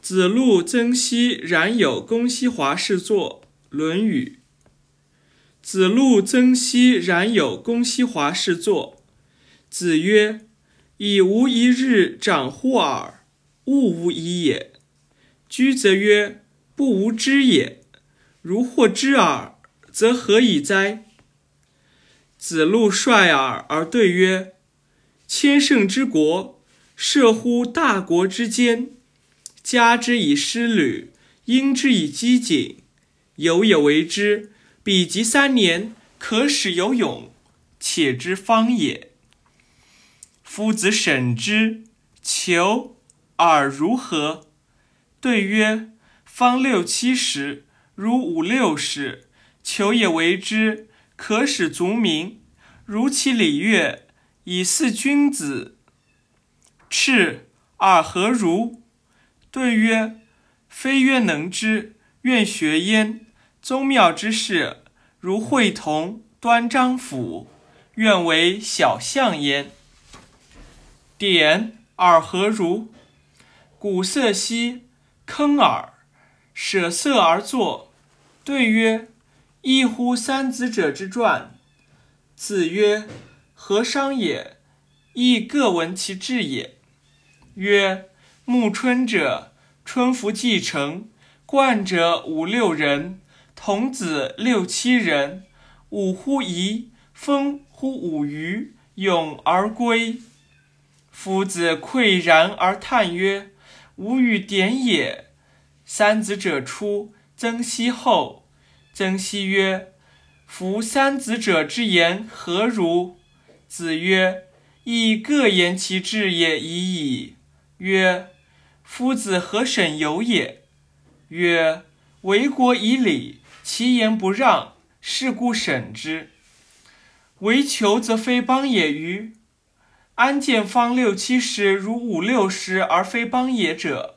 子路曾皙冉有公西华侍坐。论语。子路曾皙冉有公西华侍坐。子曰：“以无一日长乎尔？物无已也。”居则曰：“不无知也。如获知耳，则何以哉？”子路率尔而对曰：“千乘之国，射乎大国之间。加之以师旅，应之以机警。有也为之，彼及三年，可使有勇，且之方也。夫子审之，求尔如何？”对曰：“方六七十，如五六十，求也为之。”可使足民，如其礼乐，以俟君子。赤尔何如？对曰：非曰能之，愿学焉。宗庙之事，如会同、端章甫，愿为小相焉。典尔何如？鼓瑟兮，铿尔，舍色而作。对曰。一乎三子者之传。子曰：“何伤也？”亦各闻其志也。曰：“暮春者，春服既成，冠者五六人，童子六七人。五乎沂，风乎舞雩，咏而归。夫子喟然而叹曰：‘吾与点也。’三子者出，曾皙后。”曾皙曰：“夫三子者之言何如？”子曰：“亦各言其志也已矣。”曰：“夫子何审由也？”曰：“为国以礼，其言不让，是故审之。为求则非邦也与？安见方六七十如五六十而非邦也者？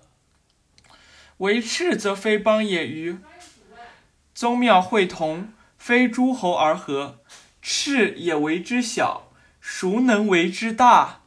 为赤则非邦也与？”宗庙会同，非诸侯而合，赤也为之小，孰能为之大？